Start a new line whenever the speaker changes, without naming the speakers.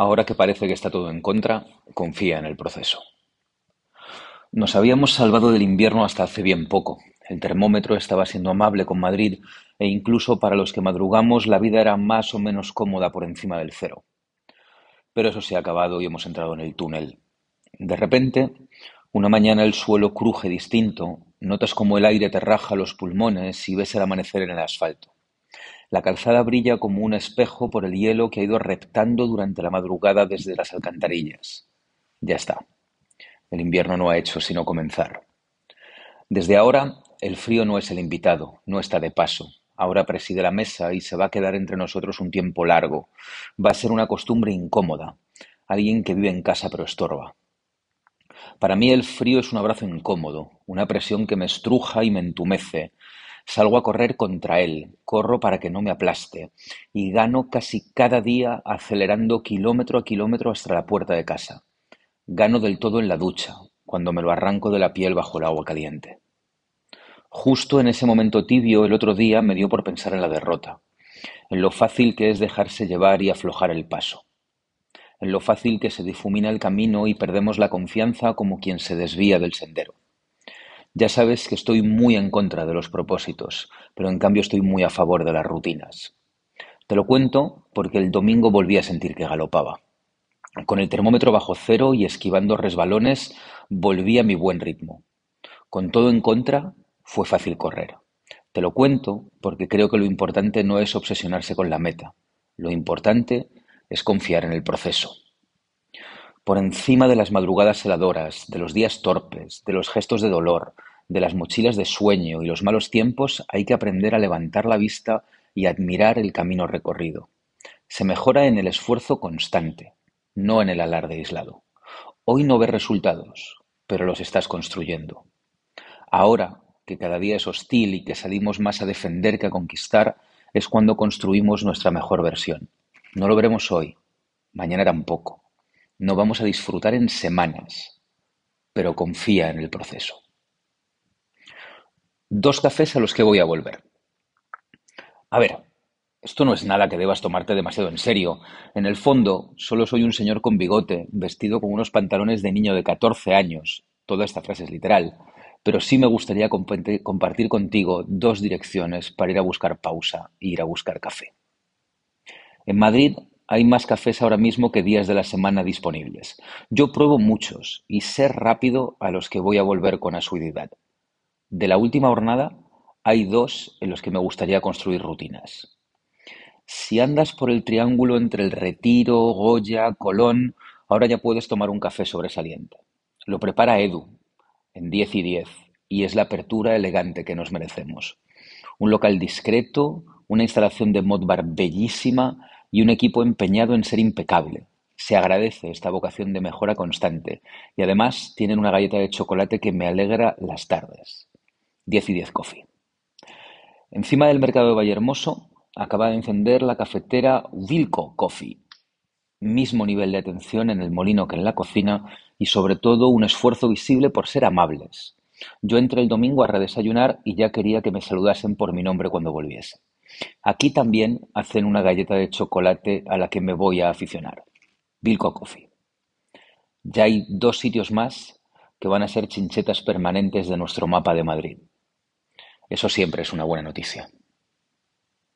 Ahora que parece que está todo en contra, confía en el proceso. Nos habíamos salvado del invierno hasta hace bien poco. El termómetro estaba siendo amable con Madrid e incluso para los que madrugamos la vida era más o menos cómoda por encima del cero. Pero eso se ha acabado y hemos entrado en el túnel. De repente, una mañana el suelo cruje distinto, notas como el aire te raja los pulmones y ves el amanecer en el asfalto. La calzada brilla como un espejo por el hielo que ha ido reptando durante la madrugada desde las alcantarillas. Ya está. El invierno no ha hecho sino comenzar. Desde ahora, el frío no es el invitado, no está de paso. Ahora preside la mesa y se va a quedar entre nosotros un tiempo largo. Va a ser una costumbre incómoda. Alguien que vive en casa pero estorba. Para mí el frío es un abrazo incómodo, una presión que me estruja y me entumece, Salgo a correr contra él, corro para que no me aplaste, y gano casi cada día acelerando kilómetro a kilómetro hasta la puerta de casa. Gano del todo en la ducha, cuando me lo arranco de la piel bajo el agua caliente. Justo en ese momento tibio el otro día me dio por pensar en la derrota, en lo fácil que es dejarse llevar y aflojar el paso, en lo fácil que se difumina el camino y perdemos la confianza como quien se desvía del sendero. Ya sabes que estoy muy en contra de los propósitos, pero en cambio estoy muy a favor de las rutinas. Te lo cuento porque el domingo volví a sentir que galopaba. Con el termómetro bajo cero y esquivando resbalones, volví a mi buen ritmo. Con todo en contra, fue fácil correr. Te lo cuento porque creo que lo importante no es obsesionarse con la meta. Lo importante es confiar en el proceso. Por encima de las madrugadas heladoras, de los días torpes, de los gestos de dolor, de las mochilas de sueño y los malos tiempos hay que aprender a levantar la vista y admirar el camino recorrido. Se mejora en el esfuerzo constante, no en el alarde aislado. Hoy no ves resultados, pero los estás construyendo. Ahora, que cada día es hostil y que salimos más a defender que a conquistar, es cuando construimos nuestra mejor versión. No lo veremos hoy, mañana tampoco. No vamos a disfrutar en semanas, pero confía en el proceso. Dos cafés a los que voy a volver. A ver, esto no es nada que debas tomarte demasiado en serio. En el fondo, solo soy un señor con bigote, vestido con unos pantalones de niño de 14 años. Toda esta frase es literal. Pero sí me gustaría compartir contigo dos direcciones para ir a buscar pausa e ir a buscar café. En Madrid hay más cafés ahora mismo que días de la semana disponibles. Yo pruebo muchos y sé rápido a los que voy a volver con asiduidad. De la última jornada hay dos en los que me gustaría construir rutinas. Si andas por el triángulo entre el Retiro, Goya, Colón, ahora ya puedes tomar un café sobresaliente. Lo prepara Edu, en 10 y 10, y es la apertura elegante que nos merecemos. Un local discreto, una instalación de Modbar bellísima y un equipo empeñado en ser impecable. Se agradece esta vocación de mejora constante y además tienen una galleta de chocolate que me alegra las tardes. 10 y 10 Coffee. Encima del mercado de Vallehermoso acaba de encender la cafetera Wilco Coffee. Mismo nivel de atención en el molino que en la cocina y sobre todo un esfuerzo visible por ser amables. Yo entré el domingo a redesayunar y ya quería que me saludasen por mi nombre cuando volviese. Aquí también hacen una galleta de chocolate a la que me voy a aficionar. Wilco Coffee. Ya hay dos sitios más que van a ser chinchetas permanentes de nuestro mapa de Madrid. Eso siempre es una buena noticia.